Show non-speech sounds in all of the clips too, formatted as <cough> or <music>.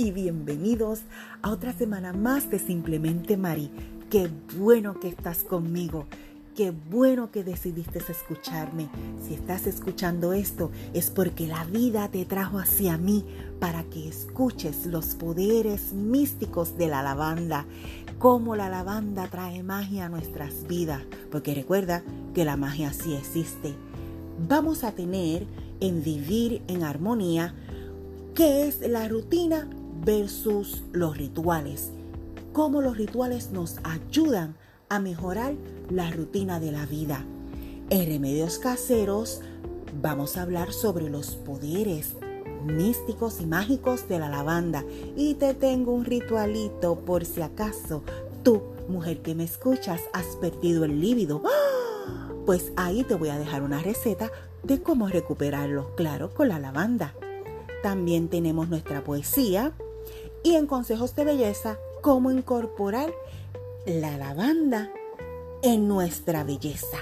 y bienvenidos a otra semana más de Simplemente Mari. Qué bueno que estás conmigo. Qué bueno que decidiste escucharme. Si estás escuchando esto es porque la vida te trajo hacia mí para que escuches los poderes místicos de la lavanda, cómo la lavanda trae magia a nuestras vidas, porque recuerda que la magia sí existe. Vamos a tener en vivir en armonía qué es la rutina versus los rituales. Cómo los rituales nos ayudan a mejorar la rutina de la vida. En Remedios Caseros vamos a hablar sobre los poderes místicos y mágicos de la lavanda. Y te tengo un ritualito por si acaso tú, mujer que me escuchas, has perdido el líbido. ¡Ah! Pues ahí te voy a dejar una receta de cómo recuperarlo, claro, con la lavanda. También tenemos nuestra poesía y en consejos de belleza, cómo incorporar la lavanda en nuestra belleza.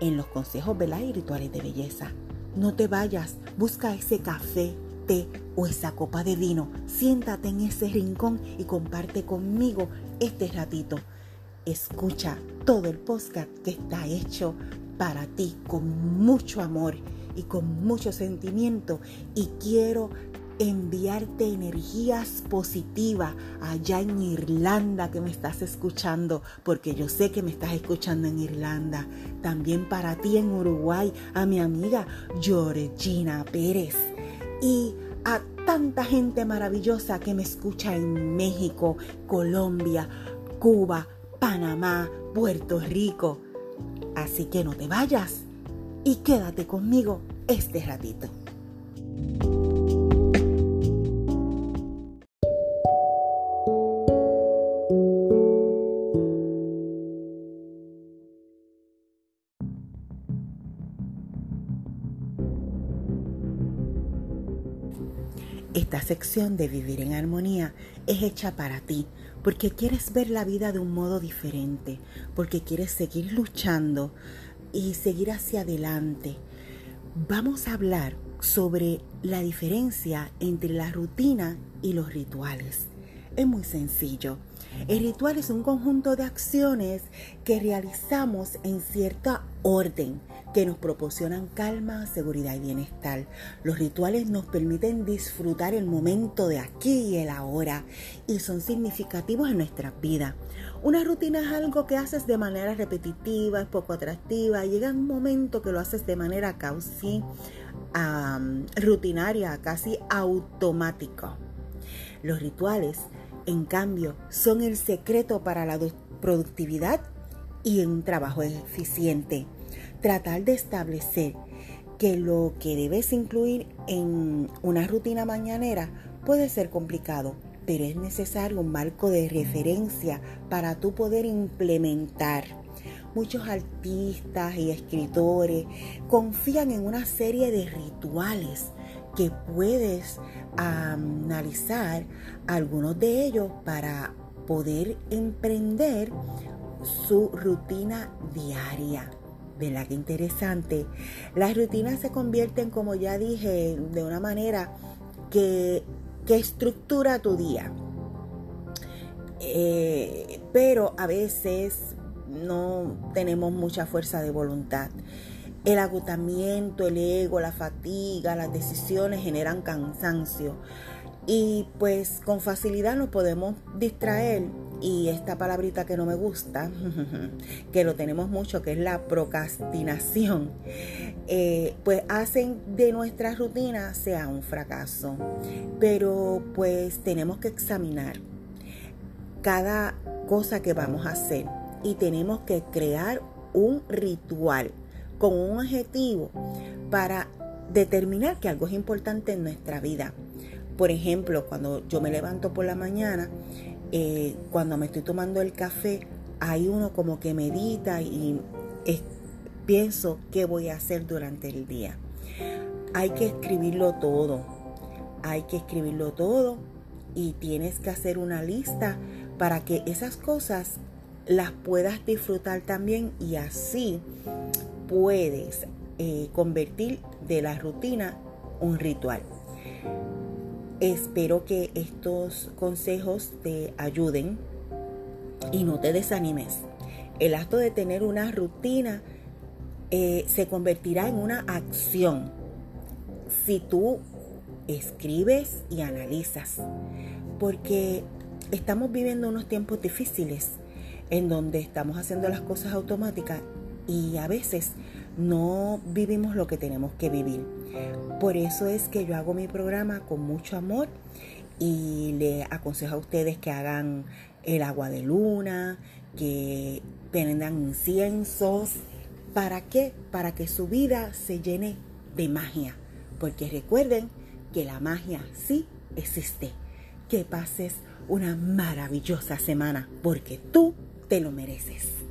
En los consejos y rituales de belleza, no te vayas, busca ese café, té o esa copa de vino, siéntate en ese rincón y comparte conmigo este ratito. Escucha todo el podcast que está hecho para ti con mucho amor y con mucho sentimiento y quiero enviarte energías positivas allá en Irlanda que me estás escuchando, porque yo sé que me estás escuchando en Irlanda. También para ti en Uruguay, a mi amiga Georgina Pérez. Y a tanta gente maravillosa que me escucha en México, Colombia, Cuba, Panamá, Puerto Rico. Así que no te vayas y quédate conmigo este ratito. Sección de Vivir en Armonía es hecha para ti, porque quieres ver la vida de un modo diferente, porque quieres seguir luchando y seguir hacia adelante. Vamos a hablar sobre la diferencia entre la rutina y los rituales. Es muy sencillo. El ritual es un conjunto de acciones que realizamos en cierta orden que nos proporcionan calma, seguridad y bienestar. Los rituales nos permiten disfrutar el momento de aquí y el ahora y son significativos en nuestra vida. Una rutina es algo que haces de manera repetitiva, es poco atractiva, llega un momento que lo haces de manera casi rutinaria, casi automático. Los rituales, en cambio, son el secreto para la productividad y un trabajo eficiente tratar de establecer que lo que debes incluir en una rutina mañanera puede ser complicado, pero es necesario un marco de referencia para tú poder implementar. Muchos artistas y escritores confían en una serie de rituales que puedes analizar algunos de ellos para poder emprender su rutina diaria. ¿Verdad qué interesante? Las rutinas se convierten, como ya dije, de una manera que, estructura tu día. Eh, pero a veces no tenemos mucha fuerza de voluntad. El agotamiento, el ego, la fatiga, las decisiones generan cansancio. Y pues con facilidad nos podemos distraer y esta palabrita que no me gusta, <laughs> que lo tenemos mucho, que es la procrastinación, eh, pues hacen de nuestra rutina sea un fracaso. Pero pues tenemos que examinar cada cosa que vamos a hacer y tenemos que crear un ritual con un objetivo para determinar que algo es importante en nuestra vida. Por ejemplo, cuando yo me levanto por la mañana, eh, cuando me estoy tomando el café, hay uno como que medita y pienso qué voy a hacer durante el día. Hay que escribirlo todo, hay que escribirlo todo y tienes que hacer una lista para que esas cosas las puedas disfrutar también y así puedes eh, convertir de la rutina un ritual. Espero que estos consejos te ayuden y no te desanimes. El acto de tener una rutina eh, se convertirá en una acción si tú escribes y analizas. Porque estamos viviendo unos tiempos difíciles en donde estamos haciendo las cosas automáticas y a veces no vivimos lo que tenemos que vivir. Por eso es que yo hago mi programa con mucho amor y le aconsejo a ustedes que hagan el agua de luna, que prendan inciensos. ¿Para qué? Para que su vida se llene de magia. Porque recuerden que la magia sí existe. Que pases una maravillosa semana porque tú te lo mereces.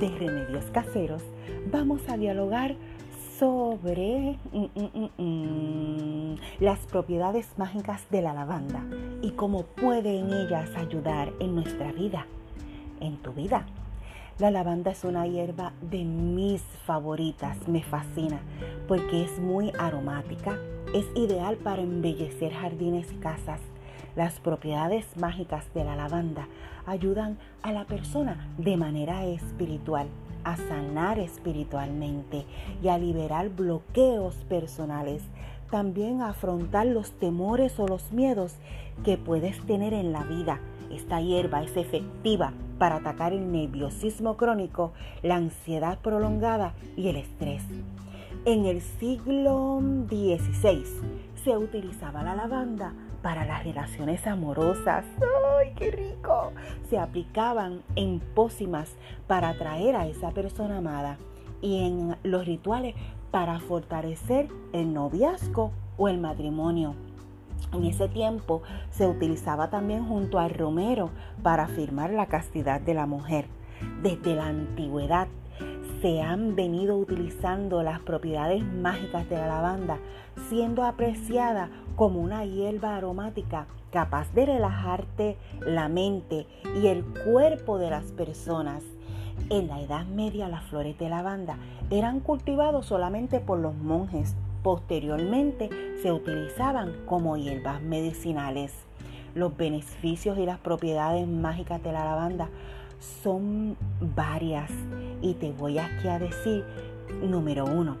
De remedios caseros vamos a dialogar sobre mm, mm, mm, las propiedades mágicas de la lavanda y cómo pueden ellas ayudar en nuestra vida, en tu vida. La lavanda es una hierba de mis favoritas, me fascina porque es muy aromática, es ideal para embellecer jardines y casas. Las propiedades mágicas de la lavanda ayudan a la persona de manera espiritual a sanar espiritualmente y a liberar bloqueos personales. También a afrontar los temores o los miedos que puedes tener en la vida. Esta hierba es efectiva para atacar el nerviosismo crónico, la ansiedad prolongada y el estrés. En el siglo XVI se utilizaba la lavanda para las relaciones amorosas. ¡Ay, qué rico! Se aplicaban en pócimas para atraer a esa persona amada y en los rituales para fortalecer el noviazgo o el matrimonio. En ese tiempo se utilizaba también junto al romero para afirmar la castidad de la mujer. Desde la antigüedad se han venido utilizando las propiedades mágicas de la lavanda, siendo apreciada como una hierba aromática capaz de relajarte la mente y el cuerpo de las personas. En la Edad Media las flores de lavanda eran cultivados solamente por los monjes. Posteriormente se utilizaban como hierbas medicinales. Los beneficios y las propiedades mágicas de la lavanda son varias y te voy aquí a decir, número uno,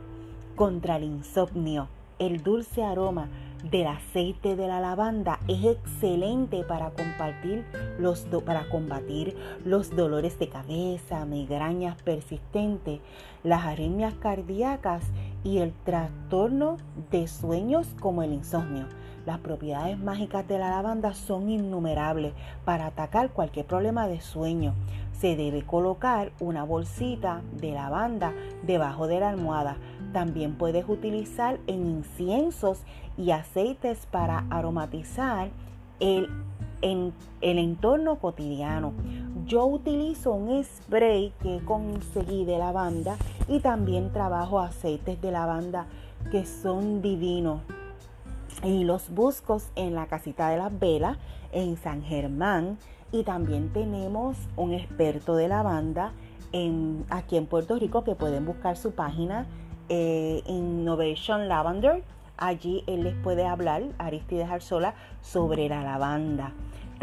contra el insomnio, el dulce aroma del aceite de la lavanda es excelente para compartir los para combatir los dolores de cabeza, migrañas persistentes, las arritmias cardíacas y el trastorno de sueños como el insomnio. Las propiedades mágicas de la lavanda son innumerables para atacar cualquier problema de sueño. Se debe colocar una bolsita de lavanda debajo de la almohada. También puedes utilizar en inciensos y aceites para aromatizar el, el entorno cotidiano. Yo utilizo un spray que conseguí de lavanda y también trabajo aceites de lavanda que son divinos. Y los busco en la casita de las velas en San Germán. Y también tenemos un experto de lavanda en, aquí en Puerto Rico que pueden buscar su página eh, Innovation Lavender Allí él les puede hablar, Aristides Arzola, sobre la lavanda.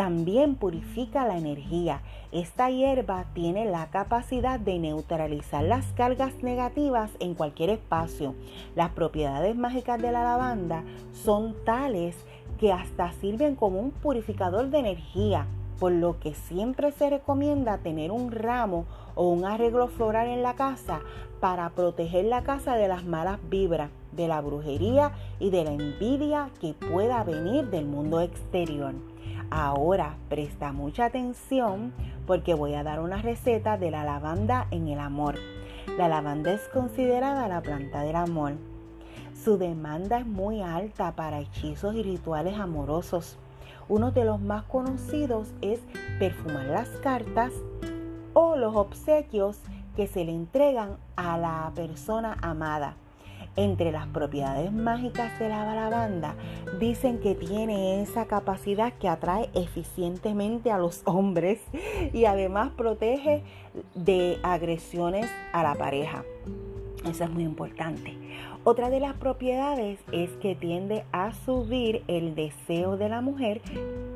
También purifica la energía. Esta hierba tiene la capacidad de neutralizar las cargas negativas en cualquier espacio. Las propiedades mágicas de la lavanda son tales que hasta sirven como un purificador de energía, por lo que siempre se recomienda tener un ramo o un arreglo floral en la casa para proteger la casa de las malas vibras, de la brujería y de la envidia que pueda venir del mundo exterior. Ahora presta mucha atención porque voy a dar una receta de la lavanda en el amor. La lavanda es considerada la planta del amor. Su demanda es muy alta para hechizos y rituales amorosos. Uno de los más conocidos es perfumar las cartas o los obsequios que se le entregan a la persona amada. Entre las propiedades mágicas de la lavanda dicen que tiene esa capacidad que atrae eficientemente a los hombres y además protege de agresiones a la pareja. Eso es muy importante. Otra de las propiedades es que tiende a subir el deseo de la mujer.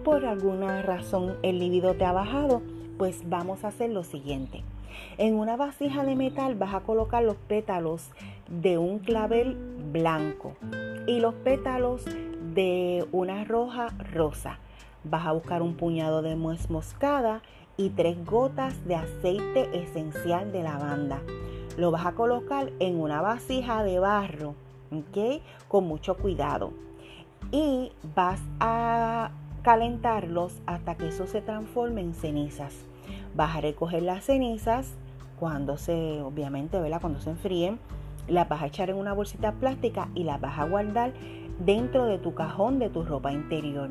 Por alguna razón el libido te ha bajado, pues vamos a hacer lo siguiente. En una vasija de metal vas a colocar los pétalos de un clavel blanco y los pétalos de una roja rosa. Vas a buscar un puñado de nuez moscada y tres gotas de aceite esencial de lavanda. Lo vas a colocar en una vasija de barro, ¿ok? Con mucho cuidado. Y vas a calentarlos hasta que eso se transforme en cenizas. Vas a recoger las cenizas cuando se, obviamente, ¿verdad? Cuando se enfríen. Las vas a echar en una bolsita plástica y las vas a guardar dentro de tu cajón de tu ropa interior.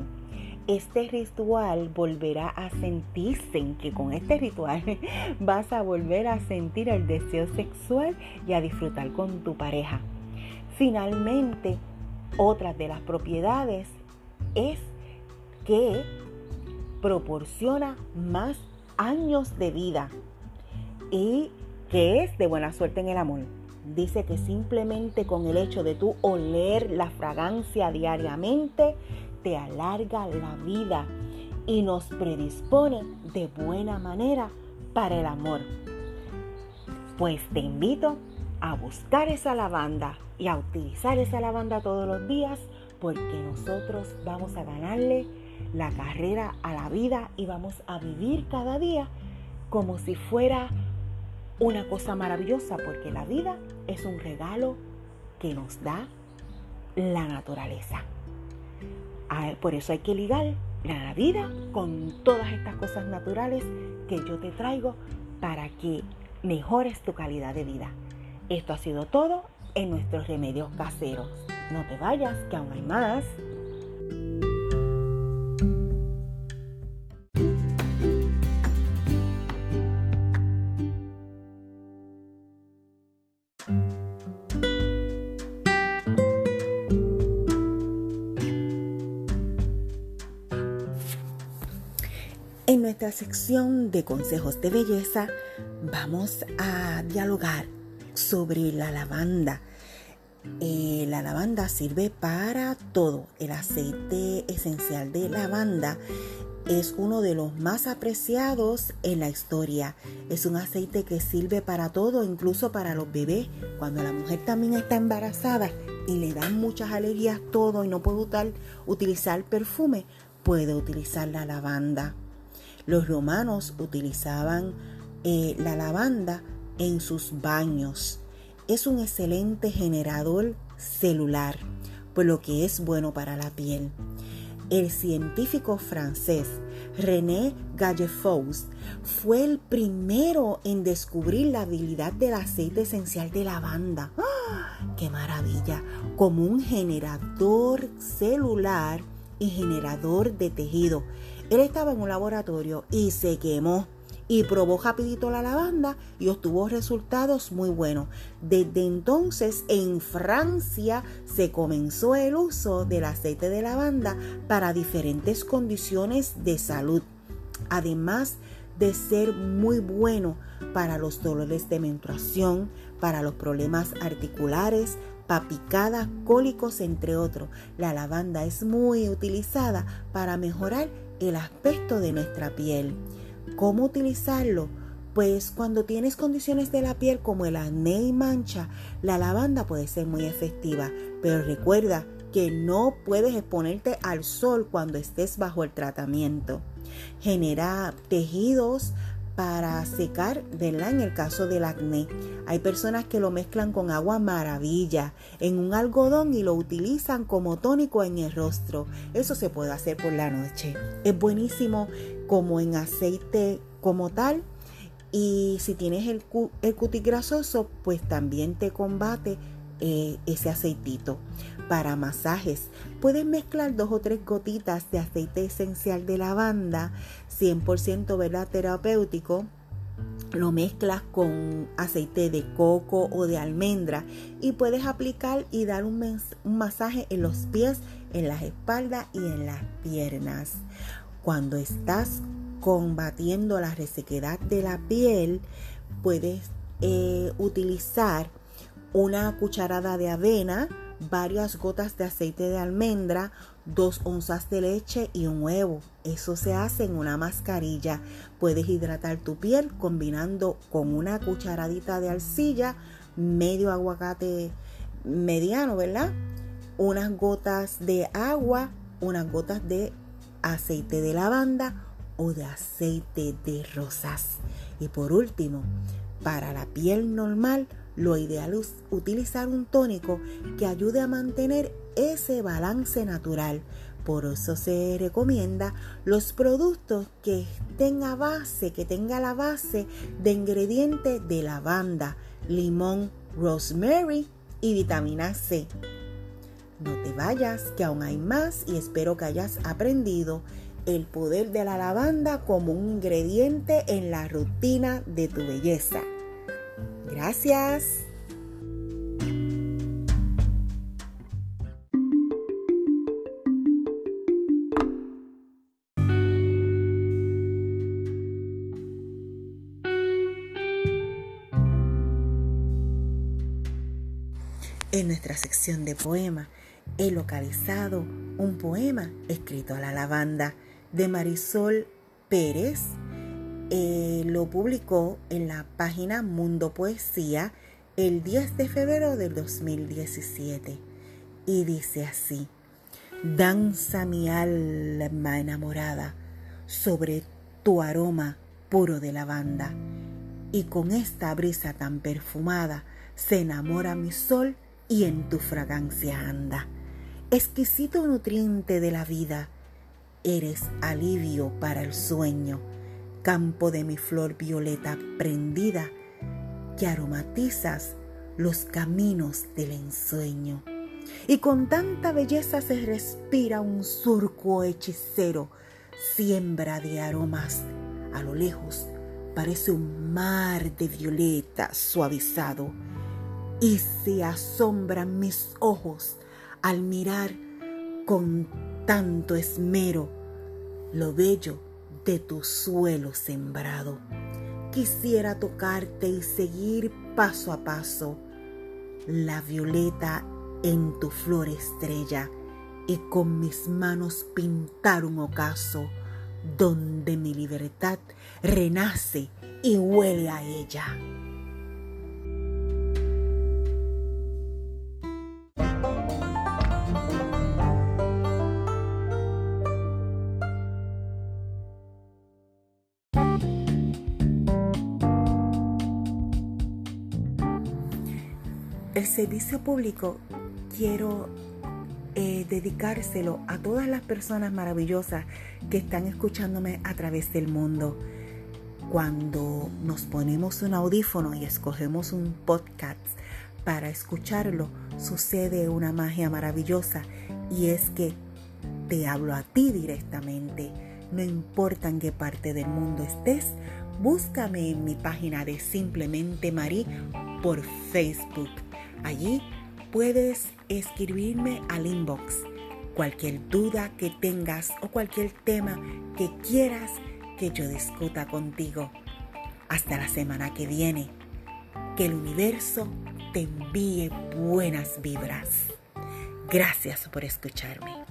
Este ritual volverá a sentirse, que con este ritual <laughs> vas a volver a sentir el deseo sexual y a disfrutar con tu pareja. Finalmente, otra de las propiedades es que proporciona más años de vida y que es de buena suerte en el amor. Dice que simplemente con el hecho de tú oler la fragancia diariamente te alarga la vida y nos predispone de buena manera para el amor. Pues te invito a buscar esa lavanda y a utilizar esa lavanda todos los días porque nosotros vamos a ganarle la carrera a la vida y vamos a vivir cada día como si fuera una cosa maravillosa, porque la vida es un regalo que nos da la naturaleza. Por eso hay que ligar la vida con todas estas cosas naturales que yo te traigo para que mejores tu calidad de vida. Esto ha sido todo en nuestros remedios caseros. No te vayas, que aún hay más. En nuestra sección de consejos de belleza vamos a dialogar sobre la lavanda. Eh, la lavanda sirve para todo. El aceite esencial de lavanda es uno de los más apreciados en la historia. Es un aceite que sirve para todo, incluso para los bebés. Cuando la mujer también está embarazada y le dan muchas alergias todo y no puede utilizar perfume, puede utilizar la lavanda. Los romanos utilizaban eh, la lavanda en sus baños. Es un excelente generador celular, por lo que es bueno para la piel. El científico francés René Gallefous fue el primero en descubrir la habilidad del aceite esencial de lavanda. ¡Ah! ¡Qué maravilla! Como un generador celular y generador de tejido. Él estaba en un laboratorio y se quemó y probó rapidito la lavanda y obtuvo resultados muy buenos. Desde entonces en Francia se comenzó el uso del aceite de lavanda para diferentes condiciones de salud. Además de ser muy bueno para los dolores de menstruación, para los problemas articulares, papicadas, cólicos, entre otros. La lavanda es muy utilizada para mejorar el aspecto de nuestra piel. ¿Cómo utilizarlo? Pues cuando tienes condiciones de la piel como el acné y mancha, la lavanda puede ser muy efectiva, pero recuerda que no puedes exponerte al sol cuando estés bajo el tratamiento. Genera tejidos para secar, ¿verdad? En el caso del acné. Hay personas que lo mezclan con agua maravilla en un algodón y lo utilizan como tónico en el rostro. Eso se puede hacer por la noche. Es buenísimo como en aceite como tal. Y si tienes el, cutis grasoso, pues también te combate eh, ese aceitito. Para masajes. Puedes mezclar dos o tres gotitas de aceite esencial de lavanda, 100% ¿verdad? terapéutico. Lo mezclas con aceite de coco o de almendra y puedes aplicar y dar un, masaje en los pies, en las espaldas y en las piernas. Cuando estás combatiendo la resequedad de la piel, puedes eh, utilizar una cucharada de avena, varias gotas de aceite de almendra, dos onzas de leche y un huevo. Eso se hace en una mascarilla. Puedes hidratar tu piel combinando con una cucharadita de arcilla, medio aguacate mediano, ¿verdad? Unas gotas de agua, unas gotas de aceite de lavanda o de aceite de rosas. Y por último, para la piel normal, lo ideal es utilizar un tónico que ayude a mantener ese balance natural. Por eso se recomienda los productos que estén a base, que tenga la base de ingredientes de lavanda, limón, rosemary y vitamina C. No te vayas, que aún hay más y espero que hayas aprendido el poder de la lavanda como un ingrediente en la rutina de tu belleza. Gracias. En nuestra sección de poema he localizado un poema escrito a la lavanda de Marisol Pérez eh, lo publicó en la página Mundo Poesía el 10 de febrero del 2017 y dice así, danza mi alma enamorada sobre tu aroma puro de lavanda y con esta brisa tan perfumada se enamora mi sol y en tu fragancia anda. Exquisito nutriente de la vida, eres alivio para el sueño campo de mi flor violeta prendida, que aromatizas los caminos del ensueño. Y con tanta belleza se respira un surco hechicero, siembra de aromas. A lo lejos parece un mar de violeta suavizado y se asombran mis ojos al mirar con tanto esmero lo bello de tu suelo sembrado. Quisiera tocarte y seguir paso a paso la violeta en tu flor estrella y con mis manos pintar un ocaso donde mi libertad renace y huele a ella. Servicio público quiero eh, dedicárselo a todas las personas maravillosas que están escuchándome a través del mundo. Cuando nos ponemos un audífono y escogemos un podcast para escucharlo, sucede una magia maravillosa y es que te hablo a ti directamente. No importa en qué parte del mundo estés, búscame en mi página de Simplemente Marí por Facebook Allí puedes escribirme al inbox cualquier duda que tengas o cualquier tema que quieras que yo discuta contigo. Hasta la semana que viene. Que el universo te envíe buenas vibras. Gracias por escucharme.